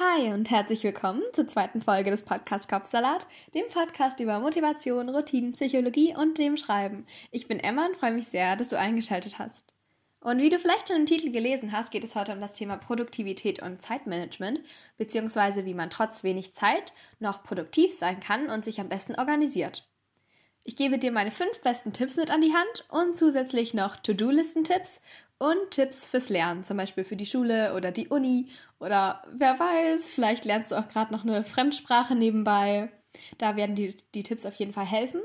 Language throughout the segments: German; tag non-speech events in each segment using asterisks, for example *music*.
Hi und herzlich willkommen zur zweiten Folge des Podcasts Kopfsalat, dem Podcast über Motivation, Routinen, Psychologie und dem Schreiben. Ich bin Emma und freue mich sehr, dass du eingeschaltet hast. Und wie du vielleicht schon im Titel gelesen hast, geht es heute um das Thema Produktivität und Zeitmanagement, beziehungsweise wie man trotz wenig Zeit noch produktiv sein kann und sich am besten organisiert. Ich gebe dir meine fünf besten Tipps mit an die Hand und zusätzlich noch To-Do-Listen-Tipps und Tipps fürs Lernen, zum Beispiel für die Schule oder die Uni oder wer weiß, vielleicht lernst du auch gerade noch eine Fremdsprache nebenbei. Da werden die, die Tipps auf jeden Fall helfen.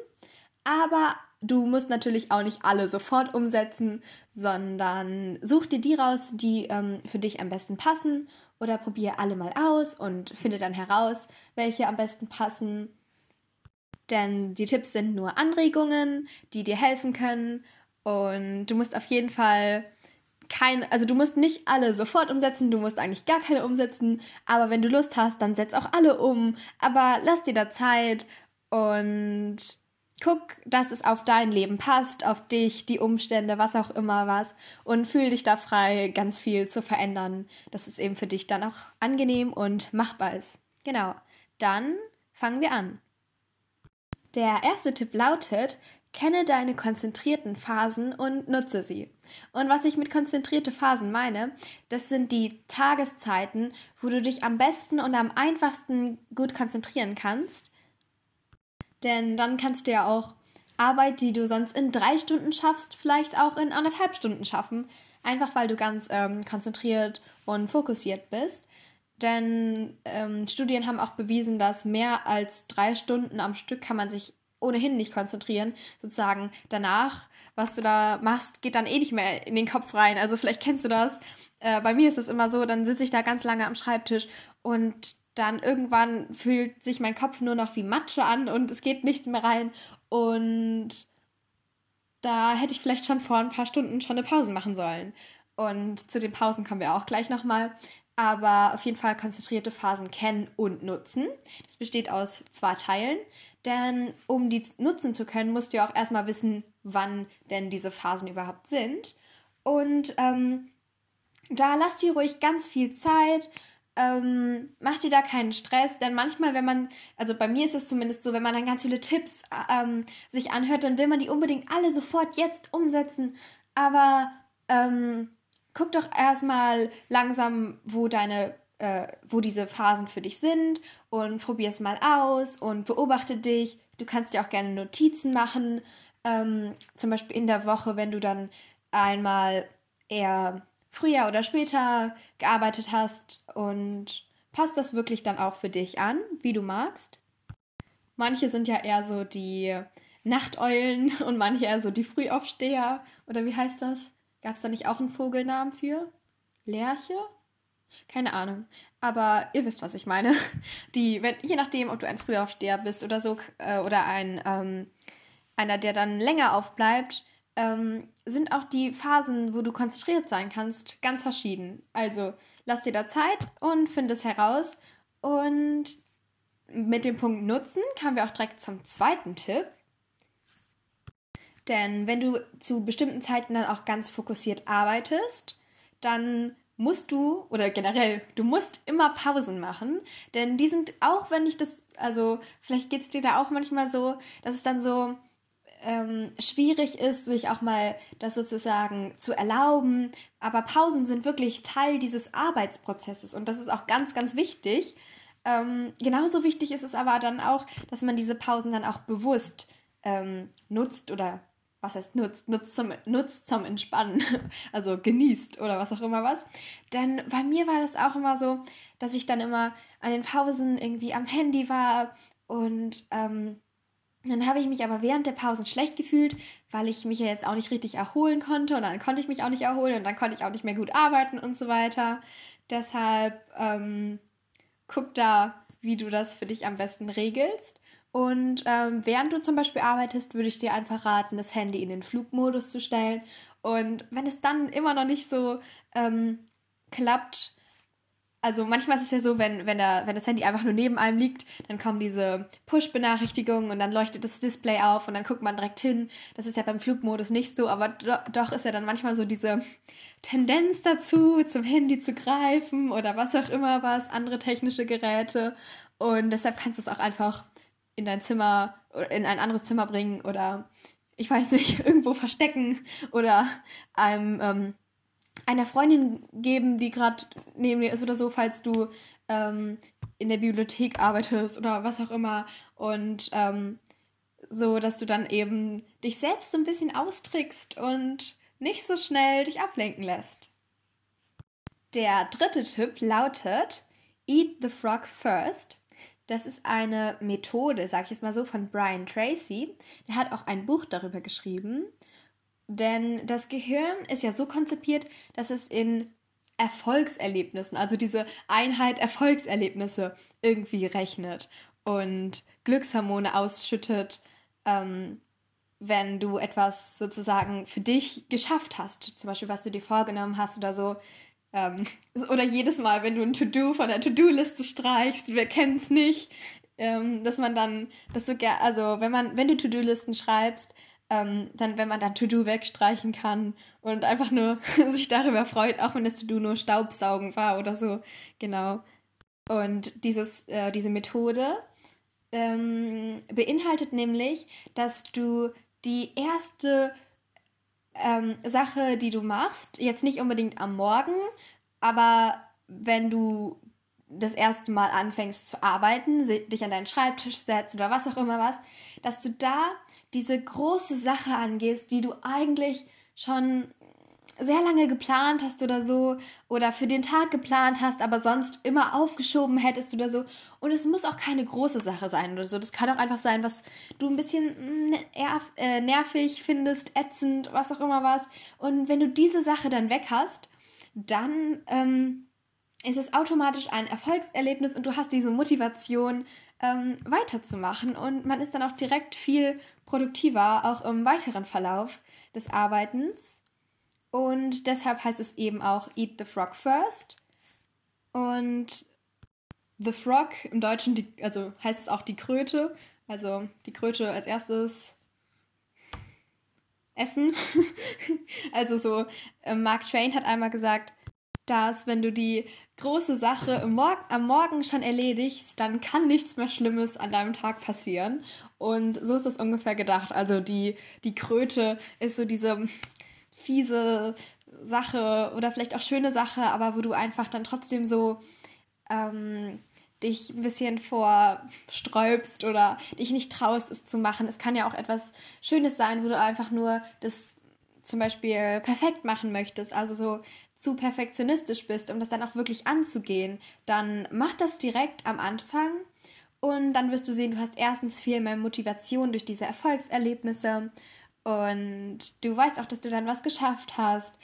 Aber du musst natürlich auch nicht alle sofort umsetzen, sondern such dir die raus, die ähm, für dich am besten passen oder probiere alle mal aus und finde dann heraus, welche am besten passen. Denn die Tipps sind nur Anregungen, die dir helfen können und du musst auf jeden Fall kein, also du musst nicht alle sofort umsetzen, du musst eigentlich gar keine umsetzen, aber wenn du Lust hast, dann setz auch alle um, aber lass dir da Zeit und guck, dass es auf dein Leben passt, auf dich, die Umstände, was auch immer was und fühl dich da frei, ganz viel zu verändern, dass es eben für dich dann auch angenehm und machbar ist. Genau. Dann fangen wir an. Der erste Tipp lautet, Kenne deine konzentrierten Phasen und nutze sie. Und was ich mit konzentrierte Phasen meine, das sind die Tageszeiten, wo du dich am besten und am einfachsten gut konzentrieren kannst. Denn dann kannst du ja auch Arbeit, die du sonst in drei Stunden schaffst, vielleicht auch in anderthalb Stunden schaffen. Einfach weil du ganz ähm, konzentriert und fokussiert bist. Denn ähm, Studien haben auch bewiesen, dass mehr als drei Stunden am Stück kann man sich ohnehin nicht konzentrieren. Sozusagen danach, was du da machst, geht dann eh nicht mehr in den Kopf rein. Also vielleicht kennst du das. Äh, bei mir ist es immer so, dann sitze ich da ganz lange am Schreibtisch und dann irgendwann fühlt sich mein Kopf nur noch wie Matsche an und es geht nichts mehr rein. Und da hätte ich vielleicht schon vor ein paar Stunden schon eine Pause machen sollen. Und zu den Pausen kommen wir auch gleich nochmal aber auf jeden Fall konzentrierte Phasen kennen und nutzen. Das besteht aus zwei Teilen, denn um die nutzen zu können, musst du ja auch erstmal wissen, wann denn diese Phasen überhaupt sind. Und ähm, da lass dir ruhig ganz viel Zeit. Ähm, mach dir da keinen Stress, denn manchmal, wenn man, also bei mir ist es zumindest so, wenn man dann ganz viele Tipps ähm, sich anhört, dann will man die unbedingt alle sofort jetzt umsetzen. Aber ähm, guck doch erstmal langsam, wo deine äh, wo diese Phasen für dich sind und probier es mal aus und beobachte dich. Du kannst dir auch gerne Notizen machen, ähm, zum Beispiel in der Woche, wenn du dann einmal eher früher oder später gearbeitet hast und passt das wirklich dann auch für dich an, wie du magst. Manche sind ja eher so die Nachteulen und manche eher so die Frühaufsteher oder wie heißt das? Gab es da nicht auch einen Vogelnamen für? Lerche? Keine Ahnung. Aber ihr wisst, was ich meine. *laughs* Die, wenn, je nachdem, ob du ein Frühaufsteher bist oder so, äh, oder ein ähm, einer, der dann länger aufbleibt, ähm, sind auch die Phasen, wo du konzentriert sein kannst, ganz verschieden. Also lass dir da Zeit und finde es heraus. Und mit dem Punkt Nutzen kamen wir auch direkt zum zweiten Tipp. Denn wenn du zu bestimmten Zeiten dann auch ganz fokussiert arbeitest, dann musst du, oder generell, du musst immer Pausen machen. Denn die sind, auch wenn ich das, also vielleicht geht es dir da auch manchmal so, dass es dann so ähm, schwierig ist, sich auch mal das sozusagen zu erlauben. Aber Pausen sind wirklich Teil dieses Arbeitsprozesses und das ist auch ganz, ganz wichtig. Ähm, genauso wichtig ist es aber dann auch, dass man diese Pausen dann auch bewusst ähm, nutzt oder was heißt nutzt, nutzt zum, nutzt zum Entspannen, *laughs* also genießt oder was auch immer was. Denn bei mir war das auch immer so, dass ich dann immer an den Pausen irgendwie am Handy war und ähm, dann habe ich mich aber während der Pausen schlecht gefühlt, weil ich mich ja jetzt auch nicht richtig erholen konnte und dann konnte ich mich auch nicht erholen und dann konnte ich auch nicht mehr gut arbeiten und so weiter. Deshalb ähm, guck da, wie du das für dich am besten regelst. Und ähm, während du zum Beispiel arbeitest, würde ich dir einfach raten, das Handy in den Flugmodus zu stellen. Und wenn es dann immer noch nicht so ähm, klappt, also manchmal ist es ja so, wenn, wenn, der, wenn das Handy einfach nur neben einem liegt, dann kommen diese Push-Benachrichtigungen und dann leuchtet das Display auf und dann guckt man direkt hin. Das ist ja beim Flugmodus nicht so, aber do, doch ist ja dann manchmal so diese Tendenz dazu, zum Handy zu greifen oder was auch immer was, andere technische Geräte. Und deshalb kannst du es auch einfach in dein Zimmer, in ein anderes Zimmer bringen oder ich weiß nicht, *laughs* irgendwo verstecken oder einem ähm, einer Freundin geben, die gerade neben dir ist oder so, falls du ähm, in der Bibliothek arbeitest oder was auch immer. Und ähm, so, dass du dann eben dich selbst so ein bisschen austrickst und nicht so schnell dich ablenken lässt. Der dritte Tipp lautet Eat the Frog First. Das ist eine Methode, sag ich jetzt mal so, von Brian Tracy. Der hat auch ein Buch darüber geschrieben. Denn das Gehirn ist ja so konzipiert, dass es in Erfolgserlebnissen, also diese Einheit Erfolgserlebnisse irgendwie rechnet und Glückshormone ausschüttet, ähm, wenn du etwas sozusagen für dich geschafft hast, zum Beispiel was du dir vorgenommen hast oder so. Ähm, *laughs* oder jedes Mal, wenn du ein To-Do von der To-Do-Liste streichst, wir kennen es nicht, ähm, dass man dann, dass du, also wenn man, wenn du To-Do-Listen schreibst, ähm, dann, wenn man dann To-Do wegstreichen kann und einfach nur *laughs* sich darüber freut, auch wenn das To-Do nur Staubsaugen war oder so. Genau. Und dieses, äh, diese Methode ähm, beinhaltet nämlich, dass du die erste ähm, Sache, die du machst, jetzt nicht unbedingt am Morgen, aber wenn du das erste Mal anfängst zu arbeiten, dich an deinen Schreibtisch setzt oder was auch immer was, dass du da diese große Sache angehst, die du eigentlich schon sehr lange geplant hast oder so oder für den Tag geplant hast, aber sonst immer aufgeschoben hättest oder so. Und es muss auch keine große Sache sein oder so. Das kann auch einfach sein, was du ein bisschen mm, äh, nervig findest, ätzend, was auch immer was. Und wenn du diese Sache dann weg hast, dann ähm, ist es automatisch ein Erfolgserlebnis und du hast diese Motivation, ähm, weiterzumachen. Und man ist dann auch direkt viel produktiver, auch im weiteren Verlauf des Arbeitens. Und deshalb heißt es eben auch Eat the Frog First. Und The Frog im Deutschen, die, also heißt es auch die Kröte. Also die Kröte als erstes essen. *laughs* also so, äh, Mark Twain hat einmal gesagt, dass wenn du die große Sache Mor am Morgen schon erledigst, dann kann nichts mehr Schlimmes an deinem Tag passieren. Und so ist das ungefähr gedacht. Also die, die Kröte ist so diese fiese Sache oder vielleicht auch schöne Sache, aber wo du einfach dann trotzdem so ähm, dich ein bisschen vorsträubst oder dich nicht traust, es zu machen. Es kann ja auch etwas Schönes sein, wo du einfach nur das zum Beispiel perfekt machen möchtest, also so zu perfektionistisch bist, um das dann auch wirklich anzugehen, dann mach das direkt am Anfang und dann wirst du sehen, du hast erstens viel mehr Motivation durch diese Erfolgserlebnisse und du weißt auch, dass du dann was geschafft hast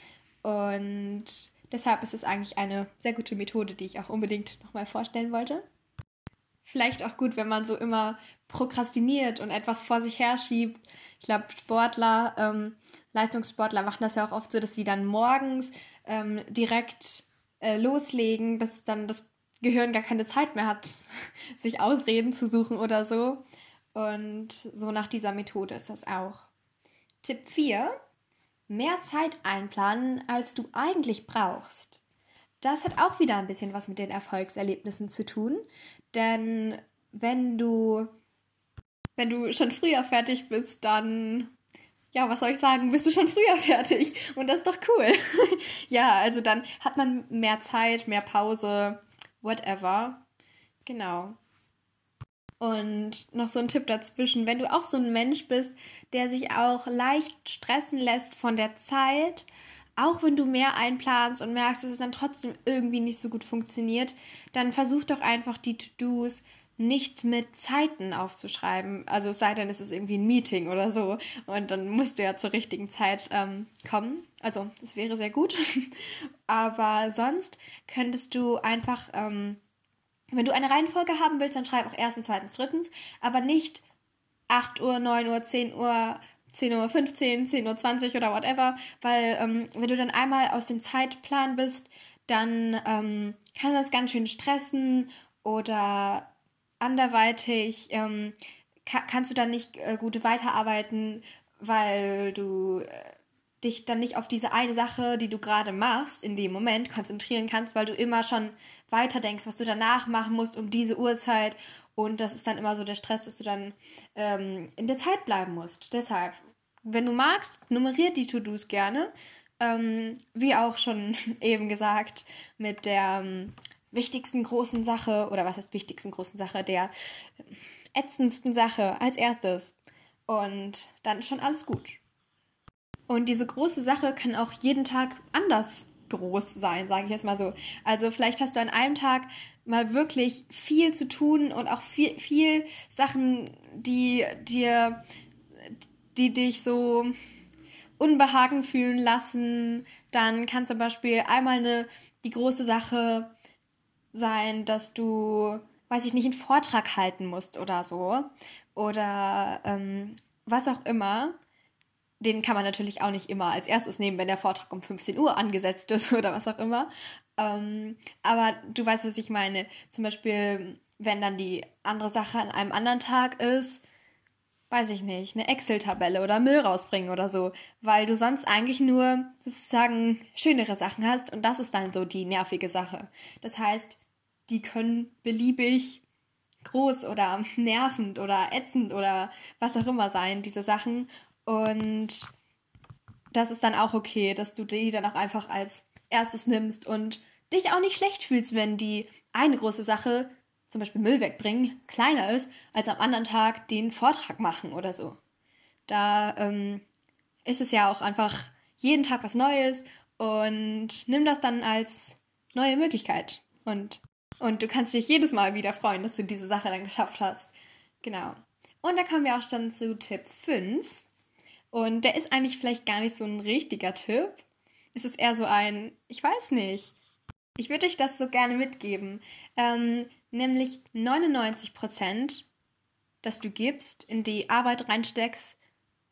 und deshalb ist es eigentlich eine sehr gute Methode, die ich auch unbedingt nochmal vorstellen wollte. Vielleicht auch gut, wenn man so immer prokrastiniert und etwas vor sich herschiebt. Ich glaube, Sportler, ähm, Leistungssportler machen das ja auch oft so, dass sie dann morgens ähm, direkt äh, loslegen, dass dann das Gehirn gar keine Zeit mehr hat, *laughs* sich Ausreden zu suchen oder so. Und so nach dieser Methode ist das auch. Tipp 4. Mehr Zeit einplanen, als du eigentlich brauchst. Das hat auch wieder ein bisschen was mit den Erfolgserlebnissen zu tun, denn wenn du wenn du schon früher fertig bist, dann ja, was soll ich sagen, bist du schon früher *laughs* fertig. Und das ist doch cool. *laughs* ja, also dann hat man mehr Zeit, mehr Pause, whatever. Genau. Und noch so ein Tipp dazwischen, wenn du auch so ein Mensch bist, der sich auch leicht stressen lässt von der Zeit, auch wenn du mehr einplanst und merkst, dass es dann trotzdem irgendwie nicht so gut funktioniert, dann versuch doch einfach die To-Dos nicht mit Zeiten aufzuschreiben. Also es sei denn, es ist irgendwie ein Meeting oder so. Und dann musst du ja zur richtigen Zeit ähm, kommen. Also das wäre sehr gut. *laughs* Aber sonst könntest du einfach, ähm, wenn du eine Reihenfolge haben willst, dann schreib auch erstens, zweitens, drittens. Aber nicht 8 Uhr, 9 Uhr, 10 Uhr, 10.15 Uhr, 10.20 Uhr oder whatever. Weil ähm, wenn du dann einmal aus dem Zeitplan bist, dann ähm, kann das ganz schön stressen oder anderweitig ähm, ka kannst du dann nicht äh, gut weiterarbeiten, weil du äh, dich dann nicht auf diese eine Sache, die du gerade machst, in dem Moment konzentrieren kannst, weil du immer schon weiter denkst, was du danach machen musst um diese Uhrzeit. Und das ist dann immer so der Stress, dass du dann ähm, in der Zeit bleiben musst. Deshalb, wenn du magst, nummeriert die To-Dos gerne. Ähm, wie auch schon *laughs* eben gesagt, mit der ähm, wichtigsten großen Sache, oder was heißt wichtigsten großen Sache, der ätzendsten Sache als erstes. Und dann ist schon alles gut. Und diese große Sache kann auch jeden Tag anders groß sein, sage ich jetzt mal so. Also vielleicht hast du an einem Tag mal wirklich viel zu tun und auch viel, viel Sachen, die dir, die dich so unbehagen fühlen lassen. Dann kann zum Beispiel einmal eine, die große Sache sein, dass du, weiß ich nicht, einen Vortrag halten musst oder so. Oder ähm, was auch immer den kann man natürlich auch nicht immer als erstes nehmen, wenn der Vortrag um 15 Uhr angesetzt ist *laughs* oder was auch immer. Ähm, aber du weißt, was ich meine. Zum Beispiel, wenn dann die andere Sache an einem anderen Tag ist, weiß ich nicht, eine Excel-Tabelle oder Müll rausbringen oder so, weil du sonst eigentlich nur sozusagen schönere Sachen hast und das ist dann so die nervige Sache. Das heißt, die können beliebig groß oder *laughs* nervend oder ätzend oder was auch immer sein, diese Sachen. Und das ist dann auch okay, dass du die dann auch einfach als erstes nimmst und dich auch nicht schlecht fühlst, wenn die eine große Sache, zum Beispiel Müll wegbringen, kleiner ist, als am anderen Tag den Vortrag machen oder so. Da ähm, ist es ja auch einfach jeden Tag was Neues und nimm das dann als neue Möglichkeit. Und, und du kannst dich jedes Mal wieder freuen, dass du diese Sache dann geschafft hast. Genau. Und da kommen wir auch schon zu Tipp 5. Und der ist eigentlich vielleicht gar nicht so ein richtiger Tipp. Es ist eher so ein, ich weiß nicht. Ich würde euch das so gerne mitgeben. Ähm, nämlich 99 Prozent, das du gibst, in die Arbeit reinsteckst,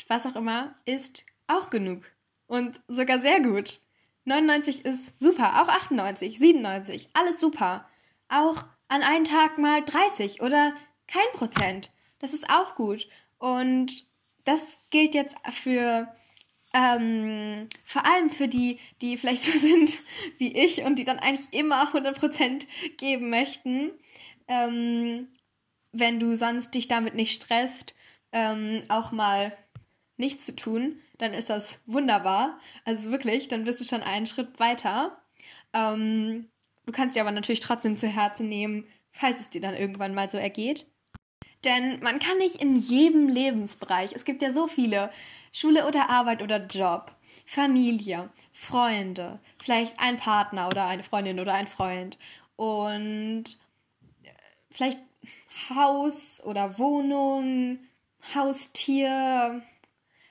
was auch immer, ist auch genug. Und sogar sehr gut. 99 ist super, auch 98, 97, alles super. Auch an einem Tag mal 30 oder kein Prozent. Das ist auch gut. Und das gilt jetzt für ähm, vor allem für die, die vielleicht so *laughs* sind wie ich und die dann eigentlich immer 100% geben möchten. Ähm, wenn du sonst dich damit nicht stresst, ähm, auch mal nichts zu tun, dann ist das wunderbar. Also wirklich, dann bist du schon einen Schritt weiter. Ähm, du kannst dir aber natürlich trotzdem zu Herzen nehmen, falls es dir dann irgendwann mal so ergeht. Denn man kann nicht in jedem Lebensbereich, es gibt ja so viele, Schule oder Arbeit oder Job, Familie, Freunde, vielleicht ein Partner oder eine Freundin oder ein Freund und äh, vielleicht Haus oder Wohnung, Haustier,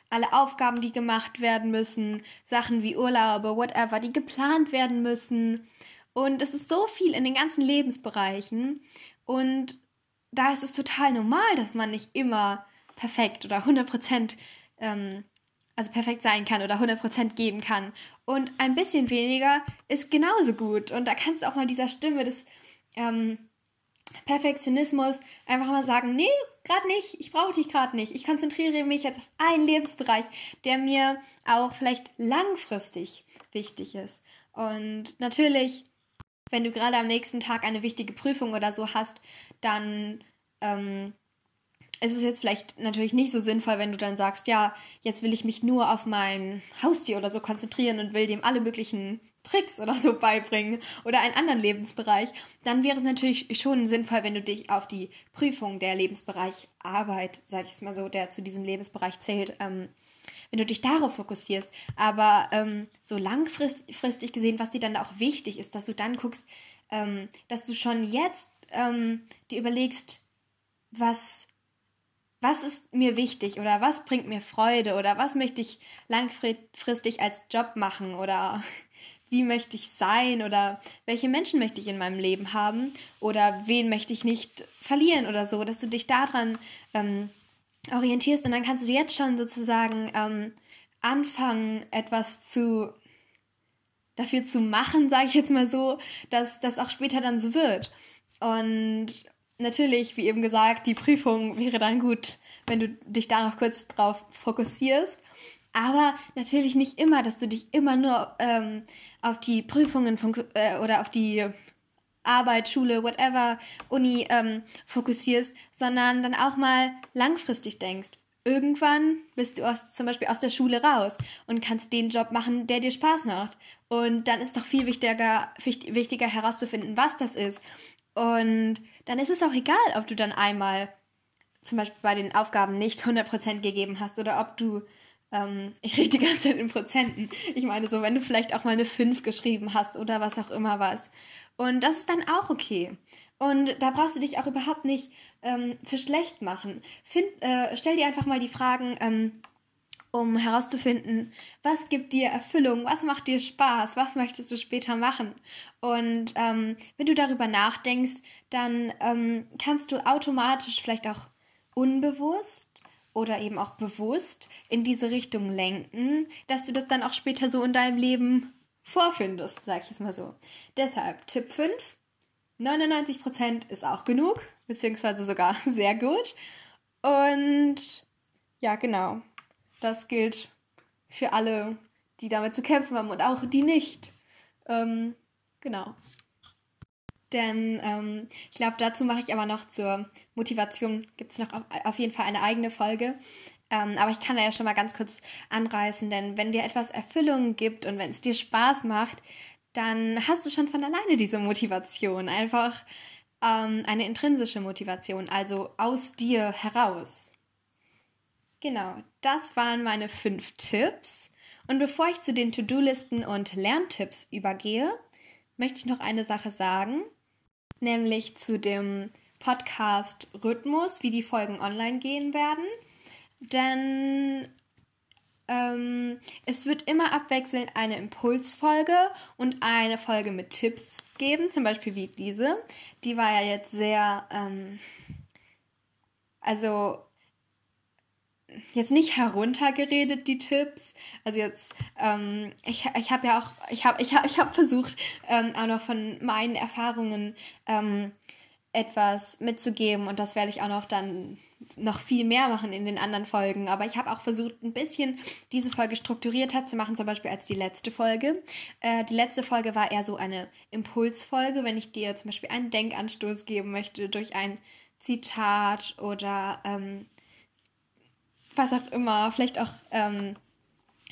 alle Aufgaben, die gemacht werden müssen, Sachen wie Urlaube, whatever, die geplant werden müssen. Und es ist so viel in den ganzen Lebensbereichen. Und da ist es total normal, dass man nicht immer perfekt oder 100% ähm, also perfekt sein kann oder 100% geben kann. Und ein bisschen weniger ist genauso gut. Und da kannst du auch mal dieser Stimme des ähm, Perfektionismus einfach mal sagen, nee, gerade nicht, ich brauche dich gerade nicht. Ich konzentriere mich jetzt auf einen Lebensbereich, der mir auch vielleicht langfristig wichtig ist. Und natürlich wenn du gerade am nächsten Tag eine wichtige Prüfung oder so hast, dann ähm, ist es jetzt vielleicht natürlich nicht so sinnvoll, wenn du dann sagst, ja, jetzt will ich mich nur auf mein Haustier oder so konzentrieren und will dem alle möglichen Tricks oder so *laughs* beibringen oder einen anderen Lebensbereich, dann wäre es natürlich schon sinnvoll, wenn du dich auf die Prüfung der Lebensbereich Arbeit, sag ich es mal so, der zu diesem Lebensbereich zählt, ähm, wenn du dich darauf fokussierst. Aber ähm, so langfristig gesehen, was dir dann auch wichtig ist, dass du dann guckst, ähm, dass du schon jetzt ähm, dir überlegst, was, was ist mir wichtig oder was bringt mir Freude oder was möchte ich langfristig als Job machen oder *laughs* wie möchte ich sein oder welche Menschen möchte ich in meinem Leben haben oder wen möchte ich nicht verlieren oder so, dass du dich daran ähm, orientierst und dann kannst du jetzt schon sozusagen ähm, anfangen, etwas zu dafür zu machen, sage ich jetzt mal so, dass das auch später dann so wird. Und natürlich, wie eben gesagt, die Prüfung wäre dann gut, wenn du dich da noch kurz drauf fokussierst. Aber natürlich nicht immer, dass du dich immer nur ähm, auf die Prüfungen von, äh, oder auf die Arbeit, Schule, whatever, Uni ähm, fokussierst, sondern dann auch mal langfristig denkst. Irgendwann bist du aus, zum Beispiel aus der Schule raus und kannst den Job machen, der dir Spaß macht. Und dann ist doch viel wichtiger, wichtiger herauszufinden, was das ist. Und dann ist es auch egal, ob du dann einmal zum Beispiel bei den Aufgaben nicht 100% gegeben hast oder ob du, ähm, *laughs* ich rede die ganze Zeit in Prozenten, ich meine so, wenn du vielleicht auch mal eine 5 geschrieben hast oder was auch immer was. Und das ist dann auch okay. Und da brauchst du dich auch überhaupt nicht ähm, für schlecht machen. Find, äh, stell dir einfach mal die Fragen, ähm, um herauszufinden, was gibt dir Erfüllung, was macht dir Spaß, was möchtest du später machen. Und ähm, wenn du darüber nachdenkst, dann ähm, kannst du automatisch vielleicht auch unbewusst oder eben auch bewusst in diese Richtung lenken, dass du das dann auch später so in deinem Leben vorfindest, sag ich jetzt mal so. Deshalb Tipp 5, 99% ist auch genug, beziehungsweise sogar *laughs* sehr gut. Und ja, genau, das gilt für alle, die damit zu kämpfen haben und auch die nicht. Ähm, genau. Denn ähm, ich glaube, dazu mache ich aber noch zur Motivation, gibt es noch auf, auf, jeden Fall eine eigene Folge. Ähm, aber ich kann da ja schon mal ganz kurz anreißen, denn wenn dir etwas Erfüllung gibt und wenn es dir Spaß macht, dann hast du schon von alleine diese Motivation. Einfach ähm, eine intrinsische Motivation, also aus dir heraus. Genau, das waren meine fünf Tipps. Und bevor ich zu den To-Do-Listen und Lerntipps übergehe, möchte ich noch eine Sache sagen nämlich zu dem Podcast Rhythmus, wie die Folgen online gehen werden. Denn ähm, es wird immer abwechselnd eine Impulsfolge und eine Folge mit Tipps geben, zum Beispiel wie diese. Die war ja jetzt sehr, ähm, also jetzt nicht heruntergeredet, die Tipps. Also jetzt, ähm, ich, ich habe ja auch, ich habe ich hab, ich hab versucht, ähm, auch noch von meinen Erfahrungen ähm, etwas mitzugeben und das werde ich auch noch dann noch viel mehr machen in den anderen Folgen. Aber ich habe auch versucht, ein bisschen diese Folge strukturierter zu machen, zum Beispiel als die letzte Folge. Äh, die letzte Folge war eher so eine Impulsfolge, wenn ich dir zum Beispiel einen Denkanstoß geben möchte durch ein Zitat oder ähm, was auch immer, vielleicht auch ähm,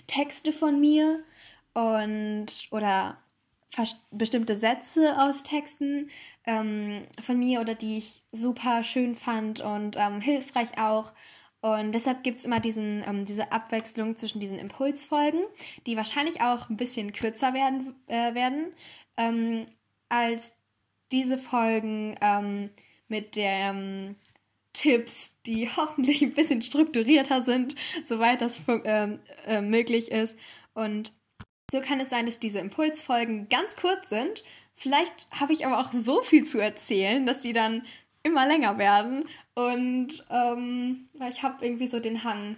Texte von mir und oder bestimmte Sätze aus Texten ähm, von mir oder die ich super schön fand und ähm, hilfreich auch. Und deshalb gibt es immer diesen, ähm, diese Abwechslung zwischen diesen Impulsfolgen, die wahrscheinlich auch ein bisschen kürzer werden, äh, werden ähm, als diese Folgen ähm, mit dem Tipps, die *laughs* hoffentlich ein bisschen strukturierter sind, soweit das äh, äh, möglich ist. Und so kann es sein, dass diese Impulsfolgen ganz kurz sind. Vielleicht habe ich aber auch so viel zu erzählen, dass sie dann immer länger werden. Und ähm, ich habe irgendwie so den Hang,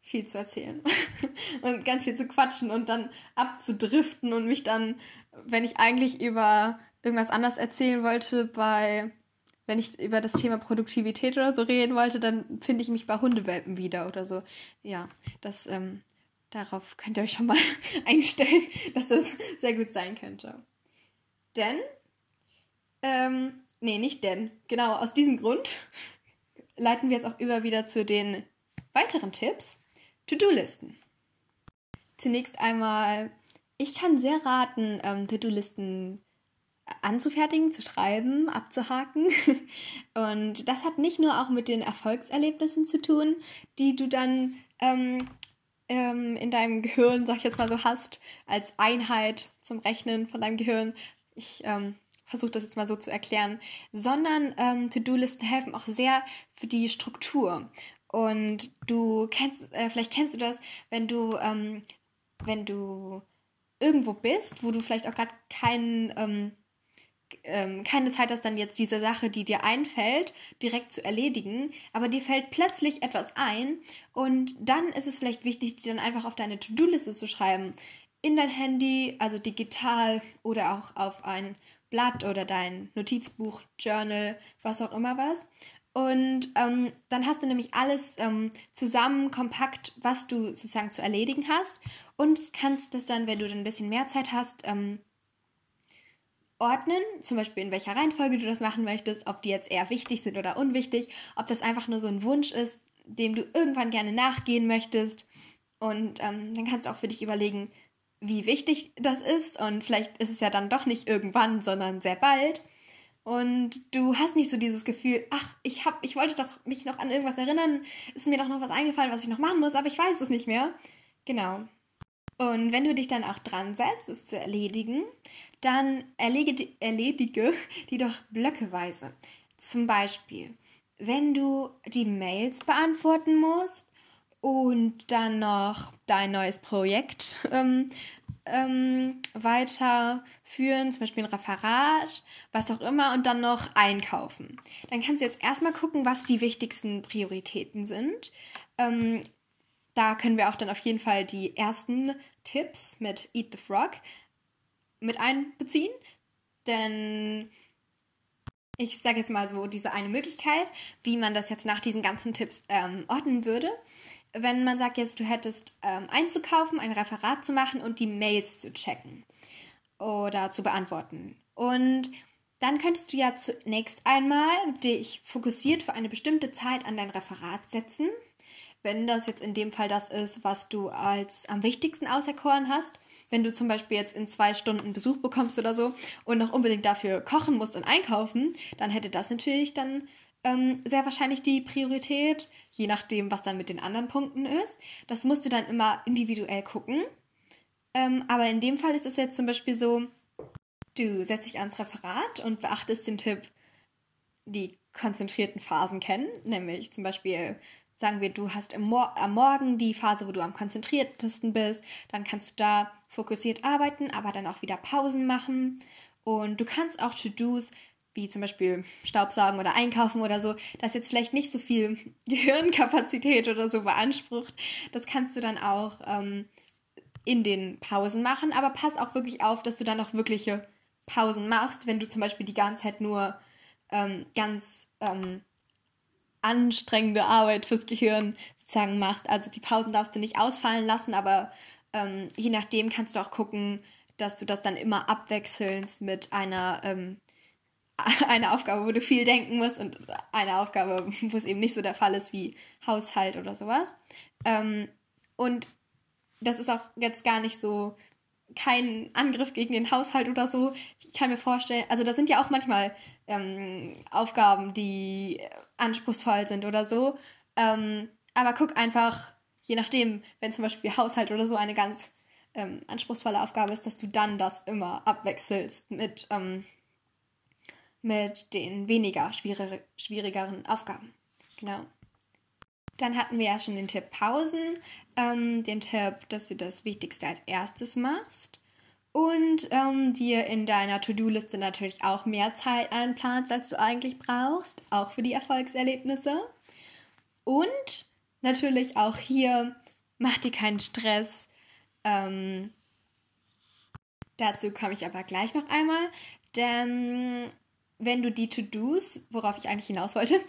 viel zu erzählen *laughs* und ganz viel zu quatschen und dann abzudriften und mich dann, wenn ich eigentlich über irgendwas anders erzählen wollte, bei wenn ich über das Thema Produktivität oder so reden wollte, dann finde ich mich bei Hundewelpen wieder oder so. Ja, das, ähm, darauf könnt ihr euch schon mal *laughs* einstellen, dass das sehr gut sein könnte. Denn, ähm, nee, nicht denn, genau aus diesem Grund leiten wir jetzt auch über wieder zu den weiteren Tipps. To-Do-Listen. Zunächst einmal, ich kann sehr raten, ähm, To-Do-Listen anzufertigen, zu schreiben, abzuhaken. *laughs* Und das hat nicht nur auch mit den Erfolgserlebnissen zu tun, die du dann ähm, ähm, in deinem Gehirn, sag ich jetzt mal so, hast, als Einheit zum Rechnen von deinem Gehirn. Ich ähm, versuche das jetzt mal so zu erklären, sondern ähm, To-Do-Listen helfen auch sehr für die Struktur. Und du kennst, äh, vielleicht kennst du das, wenn du, ähm, wenn du irgendwo bist, wo du vielleicht auch gerade keinen ähm, keine Zeit hast, dann jetzt diese Sache, die dir einfällt, direkt zu erledigen, aber dir fällt plötzlich etwas ein und dann ist es vielleicht wichtig, die dann einfach auf deine To-Do-Liste zu schreiben. in dein Handy, also digital oder auch auf ein Blatt oder dein Notizbuch, Journal, was auch immer was. Und ähm, dann hast du nämlich alles ähm, zusammen, kompakt, was du sozusagen zu erledigen hast. Und kannst das dann, wenn du dann ein bisschen mehr Zeit hast, ähm, ordnen, zum Beispiel in welcher Reihenfolge du das machen möchtest, ob die jetzt eher wichtig sind oder unwichtig, ob das einfach nur so ein Wunsch ist, dem du irgendwann gerne nachgehen möchtest. Und ähm, dann kannst du auch für dich überlegen, wie wichtig das ist. Und vielleicht ist es ja dann doch nicht irgendwann, sondern sehr bald. Und du hast nicht so dieses Gefühl, ach, ich hab, ich wollte doch mich noch an irgendwas erinnern, ist mir doch noch was eingefallen, was ich noch machen muss, aber ich weiß es nicht mehr. Genau. Und wenn du dich dann auch dran setzt, es zu erledigen, dann erledige, erledige *laughs* die doch blöckeweise. Zum Beispiel, wenn du die Mails beantworten musst und dann noch dein neues Projekt *laughs* ähm, ähm, weiterführen, zum Beispiel ein Referat, was auch immer, und dann noch einkaufen. Dann kannst du jetzt erstmal gucken, was die wichtigsten Prioritäten sind. Ähm, da können wir auch dann auf jeden Fall die ersten Tipps mit Eat the Frog mit einbeziehen. Denn ich sage jetzt mal so diese eine Möglichkeit, wie man das jetzt nach diesen ganzen Tipps ähm, ordnen würde wenn man sagt jetzt, du hättest ähm, einzukaufen, ein Referat zu machen und die Mails zu checken oder zu beantworten. Und dann könntest du ja zunächst einmal dich fokussiert für eine bestimmte Zeit an dein Referat setzen, wenn das jetzt in dem Fall das ist, was du als am wichtigsten auserkoren hast. Wenn du zum Beispiel jetzt in zwei Stunden Besuch bekommst oder so und noch unbedingt dafür kochen musst und einkaufen, dann hätte das natürlich dann ähm, sehr wahrscheinlich die Priorität, je nachdem, was dann mit den anderen Punkten ist. Das musst du dann immer individuell gucken. Ähm, aber in dem Fall ist es jetzt zum Beispiel so, du setzt dich ans Referat und beachtest den Tipp, die konzentrierten Phasen kennen, nämlich zum Beispiel sagen wir, du hast Mor am Morgen die Phase, wo du am konzentriertesten bist, dann kannst du da fokussiert arbeiten, aber dann auch wieder Pausen machen. Und du kannst auch To-Dos wie zum Beispiel Staubsaugen oder Einkaufen oder so, das jetzt vielleicht nicht so viel *laughs* Gehirnkapazität oder so beansprucht, das kannst du dann auch ähm, in den Pausen machen. Aber pass auch wirklich auf, dass du dann auch wirkliche Pausen machst, wenn du zum Beispiel die ganze Zeit nur ähm, ganz ähm, anstrengende Arbeit fürs Gehirn sozusagen machst. Also die Pausen darfst du nicht ausfallen lassen, aber ähm, je nachdem kannst du auch gucken, dass du das dann immer abwechselnd mit einer ähm, *laughs* eine Aufgabe, wo du viel denken musst und eine Aufgabe, *laughs* wo es eben nicht so der Fall ist wie Haushalt oder sowas. Ähm, und das ist auch jetzt gar nicht so kein Angriff gegen den Haushalt oder so. Ich kann mir vorstellen, also das sind ja auch manchmal ähm, Aufgaben, die anspruchsvoll sind oder so. Ähm, aber guck einfach, je nachdem, wenn zum Beispiel Haushalt oder so eine ganz ähm, anspruchsvolle Aufgabe ist, dass du dann das immer abwechselst mit ähm, mit den weniger schwierige, schwierigeren Aufgaben. Genau. Dann hatten wir ja schon den Tipp Pausen, ähm, den Tipp, dass du das Wichtigste als erstes machst und ähm, dir in deiner To-Do-Liste natürlich auch mehr Zeit einplanst, als du eigentlich brauchst, auch für die Erfolgserlebnisse. Und natürlich auch hier, mach dir keinen Stress. Ähm, dazu komme ich aber gleich noch einmal, denn wenn du die To-Dos, worauf ich eigentlich hinaus wollte,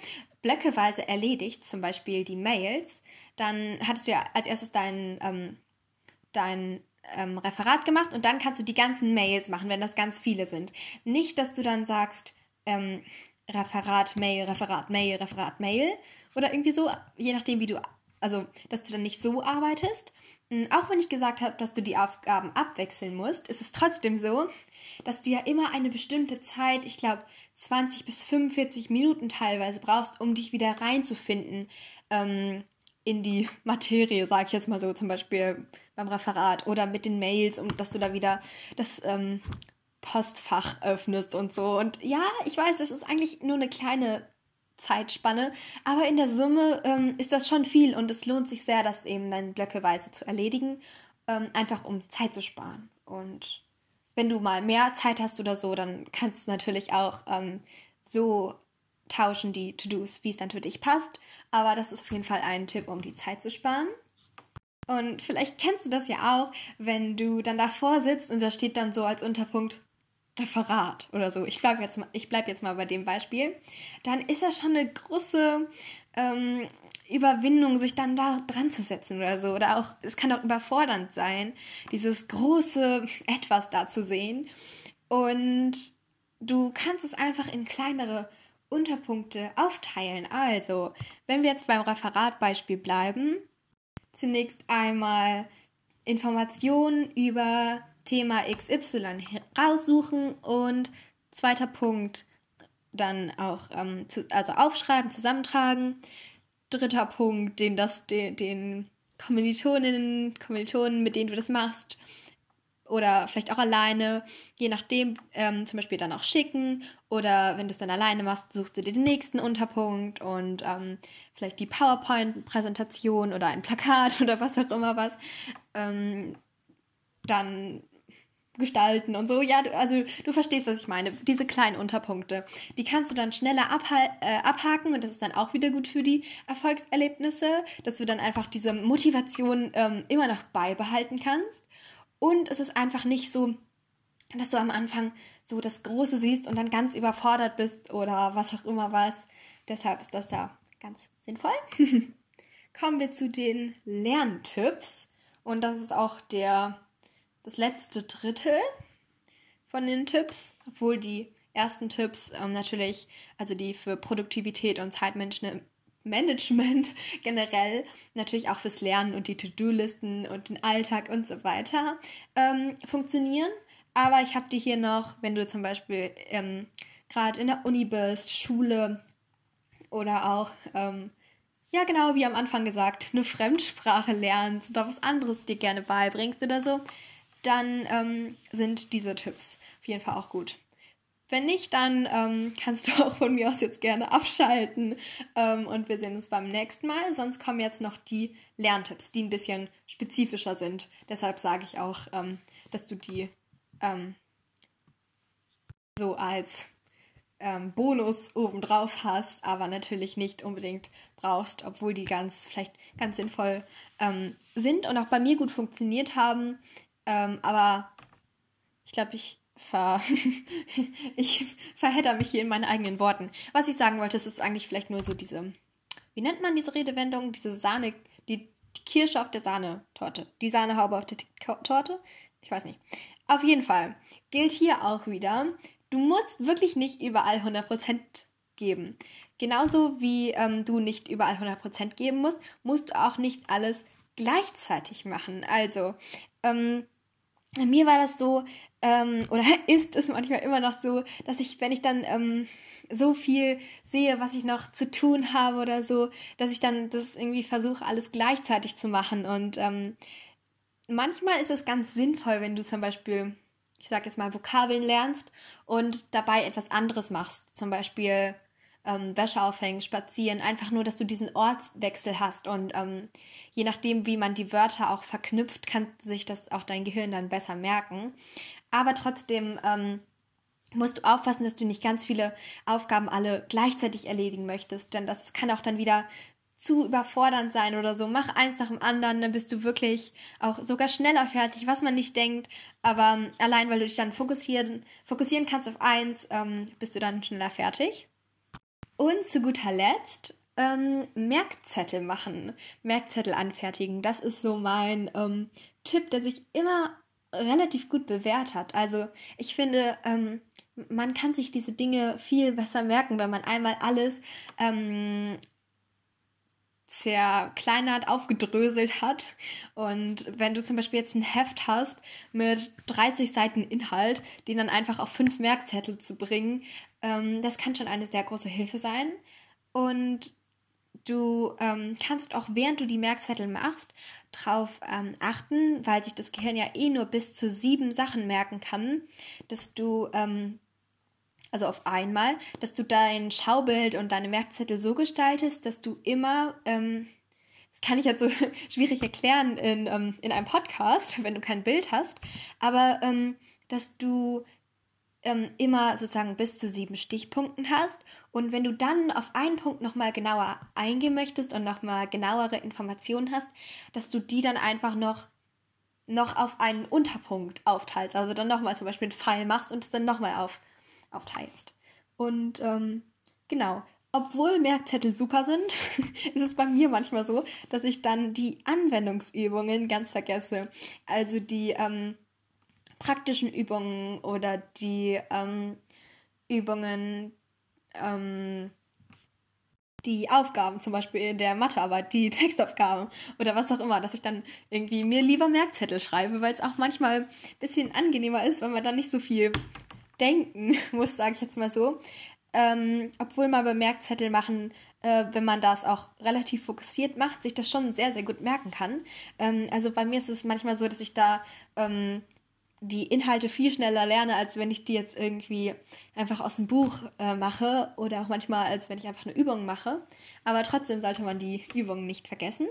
blöckeweise erledigst, zum Beispiel die Mails, dann hattest du ja als erstes dein, ähm, dein ähm, Referat gemacht und dann kannst du die ganzen Mails machen, wenn das ganz viele sind. Nicht, dass du dann sagst, ähm, Referat, Mail, Referat, Mail, Referat, Mail oder irgendwie so, je nachdem, wie du, also, dass du dann nicht so arbeitest. Hm, auch wenn ich gesagt habe, dass du die Aufgaben abwechseln musst, ist es trotzdem so, dass du ja immer eine bestimmte Zeit, ich glaube 20 bis 45 Minuten teilweise brauchst, um dich wieder reinzufinden ähm, in die *laughs* Materie, sage ich jetzt mal so, zum Beispiel beim Referat oder mit den Mails, um dass du da wieder das ähm, Postfach öffnest und so. Und ja, ich weiß, das ist eigentlich nur eine kleine Zeitspanne, aber in der Summe ähm, ist das schon viel und es lohnt sich sehr, das eben dann blöckeweise zu erledigen, ähm, einfach um Zeit zu sparen. Und wenn du mal mehr Zeit hast oder so, dann kannst du natürlich auch ähm, so tauschen, die To-Dos, wie es dann für dich passt. Aber das ist auf jeden Fall ein Tipp, um die Zeit zu sparen. Und vielleicht kennst du das ja auch, wenn du dann davor sitzt und da steht dann so als Unterpunkt Referat oder so. Ich bleibe jetzt, mal, bleib jetzt mal bei dem Beispiel. Dann ist das schon eine große ähm, Überwindung, sich dann da dran zu setzen oder so. Oder auch, es kann auch überfordernd sein, dieses große Etwas da zu sehen. Und du kannst es einfach in kleinere Unterpunkte aufteilen. Also, wenn wir jetzt beim Referatbeispiel bleiben, zunächst einmal Informationen über Thema XY raussuchen und zweiter Punkt dann auch ähm, zu, also aufschreiben, zusammentragen. Dritter Punkt, den das den, den Kommilitoninnen, Kommilitonen, mit denen du das machst, oder vielleicht auch alleine, je nachdem, ähm, zum Beispiel dann auch schicken oder wenn du es dann alleine machst, suchst du dir den nächsten Unterpunkt und ähm, vielleicht die PowerPoint-Präsentation oder ein Plakat *laughs* oder was auch immer was ähm, dann gestalten und so. Ja, also du verstehst, was ich meine. Diese kleinen Unterpunkte, die kannst du dann schneller äh, abhaken und das ist dann auch wieder gut für die Erfolgserlebnisse, dass du dann einfach diese Motivation ähm, immer noch beibehalten kannst. Und es ist einfach nicht so, dass du am Anfang so das Große siehst und dann ganz überfordert bist oder was auch immer was. Deshalb ist das da ganz sinnvoll. *laughs* Kommen wir zu den Lerntipps. Und das ist auch der, das letzte Drittel von den Tipps, obwohl die ersten Tipps ähm, natürlich, also die für Produktivität und Zeitmanagement Management *laughs* generell, natürlich auch fürs Lernen und die To-Do-Listen und den Alltag und so weiter ähm, funktionieren. Aber ich habe dir hier noch, wenn du zum Beispiel ähm, gerade in der Uni bist, Schule oder auch, ähm, ja genau, wie am Anfang gesagt, eine Fremdsprache lernst oder was anderes dir gerne beibringst oder so, dann ähm, sind diese Tipps auf jeden Fall auch gut. Wenn nicht, dann ähm, kannst du *laughs* auch von mir aus jetzt gerne abschalten ähm, und wir sehen uns beim nächsten Mal. Sonst kommen jetzt noch die Lerntipps, die ein bisschen spezifischer sind. Deshalb sage ich auch, ähm, dass du die ähm, so als ähm, Bonus obendrauf hast, aber natürlich nicht unbedingt brauchst, obwohl die ganz vielleicht ganz sinnvoll ähm, sind und auch bei mir gut funktioniert haben. Aber ich glaube, ich ver *laughs* ich verhedder mich hier in meinen eigenen Worten. Was ich sagen wollte, ist, ist eigentlich vielleicht nur so diese, wie nennt man diese Redewendung? Diese Sahne, die, die Kirsche auf der Sahnetorte. Die Sahnehaube auf der Torte? Ich weiß nicht. Auf jeden Fall gilt hier auch wieder, du musst wirklich nicht überall 100% geben. Genauso wie ähm, du nicht überall 100% geben musst, musst du auch nicht alles gleichzeitig machen. Also, ähm, mir war das so, ähm, oder *laughs* ist es manchmal immer noch so, dass ich, wenn ich dann ähm, so viel sehe, was ich noch zu tun habe oder so, dass ich dann das irgendwie versuche, alles gleichzeitig zu machen. Und ähm, manchmal ist es ganz sinnvoll, wenn du zum Beispiel, ich sag jetzt mal, Vokabeln lernst und dabei etwas anderes machst. Zum Beispiel ähm, Wäsche aufhängen, spazieren, einfach nur, dass du diesen Ortswechsel hast und ähm, je nachdem, wie man die Wörter auch verknüpft, kann sich das auch dein Gehirn dann besser merken. Aber trotzdem ähm, musst du aufpassen, dass du nicht ganz viele Aufgaben alle gleichzeitig erledigen möchtest, denn das kann auch dann wieder zu überfordernd sein oder so. Mach eins nach dem anderen, dann bist du wirklich auch sogar schneller fertig, was man nicht denkt. Aber ähm, allein, weil du dich dann fokussieren, fokussieren kannst auf eins, ähm, bist du dann schneller fertig. Und zu guter Letzt ähm, Merkzettel machen, Merkzettel anfertigen. Das ist so mein ähm, Tipp, der sich immer relativ gut bewährt hat. Also ich finde, ähm, man kann sich diese Dinge viel besser merken, wenn man einmal alles ähm, zerkleinert, aufgedröselt hat. Und wenn du zum Beispiel jetzt ein Heft hast mit 30 Seiten Inhalt, den dann einfach auf fünf Merkzettel zu bringen, ähm, das kann schon eine sehr große Hilfe sein. Und du ähm, kannst auch während du die Merkzettel machst, darauf ähm, achten, weil sich das Gehirn ja eh nur bis zu sieben Sachen merken kann, dass du, ähm, also auf einmal, dass du dein Schaubild und deine Merkzettel so gestaltest, dass du immer, ähm, das kann ich jetzt so *laughs* schwierig erklären in, ähm, in einem Podcast, *laughs* wenn du kein Bild hast, aber ähm, dass du ähm, immer sozusagen bis zu sieben Stichpunkten hast. Und wenn du dann auf einen Punkt nochmal genauer eingehen möchtest und nochmal genauere Informationen hast, dass du die dann einfach noch, noch auf einen Unterpunkt aufteilst. Also dann nochmal zum Beispiel einen Pfeil machst und es dann nochmal auf, aufteilst. Und ähm, genau, obwohl Merkzettel super sind, *laughs* ist es bei mir manchmal so, dass ich dann die Anwendungsübungen ganz vergesse. Also die ähm, praktischen Übungen oder die ähm, Übungen, ähm, die Aufgaben, zum Beispiel in der Mathearbeit, die *laughs* Textaufgaben oder was auch immer, dass ich dann irgendwie mir lieber Merkzettel schreibe, weil es auch manchmal ein bisschen angenehmer ist, wenn man dann nicht so viel denken *laughs* muss, sage ich jetzt mal so. Ähm, obwohl man bei Merkzettel machen, äh, wenn man das auch relativ fokussiert macht, sich das schon sehr, sehr gut merken kann. Ähm, also bei mir ist es manchmal so, dass ich da ähm, die Inhalte viel schneller lerne, als wenn ich die jetzt irgendwie einfach aus dem Buch äh, mache oder auch manchmal, als wenn ich einfach eine Übung mache. Aber trotzdem sollte man die Übungen nicht vergessen.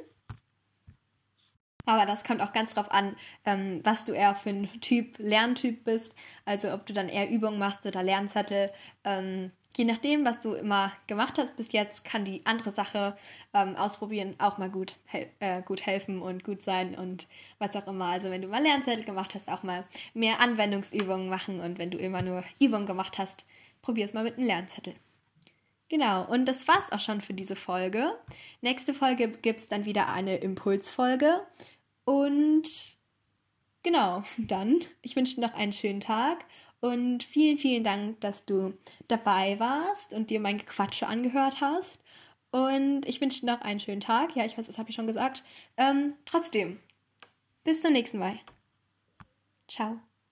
Aber das kommt auch ganz drauf an, ähm, was du eher für ein Typ, Lerntyp bist. Also ob du dann eher Übungen machst oder Lernzettel. Ähm, je nachdem, was du immer gemacht hast bis jetzt, kann die andere Sache ähm, ausprobieren auch mal gut, hel äh, gut helfen und gut sein und was auch immer. Also wenn du mal Lernzettel gemacht hast, auch mal mehr Anwendungsübungen machen und wenn du immer nur Übungen gemacht hast, probier es mal mit einem Lernzettel. Genau, und das war's auch schon für diese Folge. Nächste Folge gibt es dann wieder eine Impulsfolge. Und genau, *laughs* dann, ich wünsche dir noch einen schönen Tag und vielen, vielen Dank, dass du dabei warst und dir mein Gequatsche angehört hast. Und ich wünsche dir noch einen schönen Tag. Ja, ich weiß, das habe ich schon gesagt. Ähm, trotzdem, bis zum nächsten Mal. Ciao.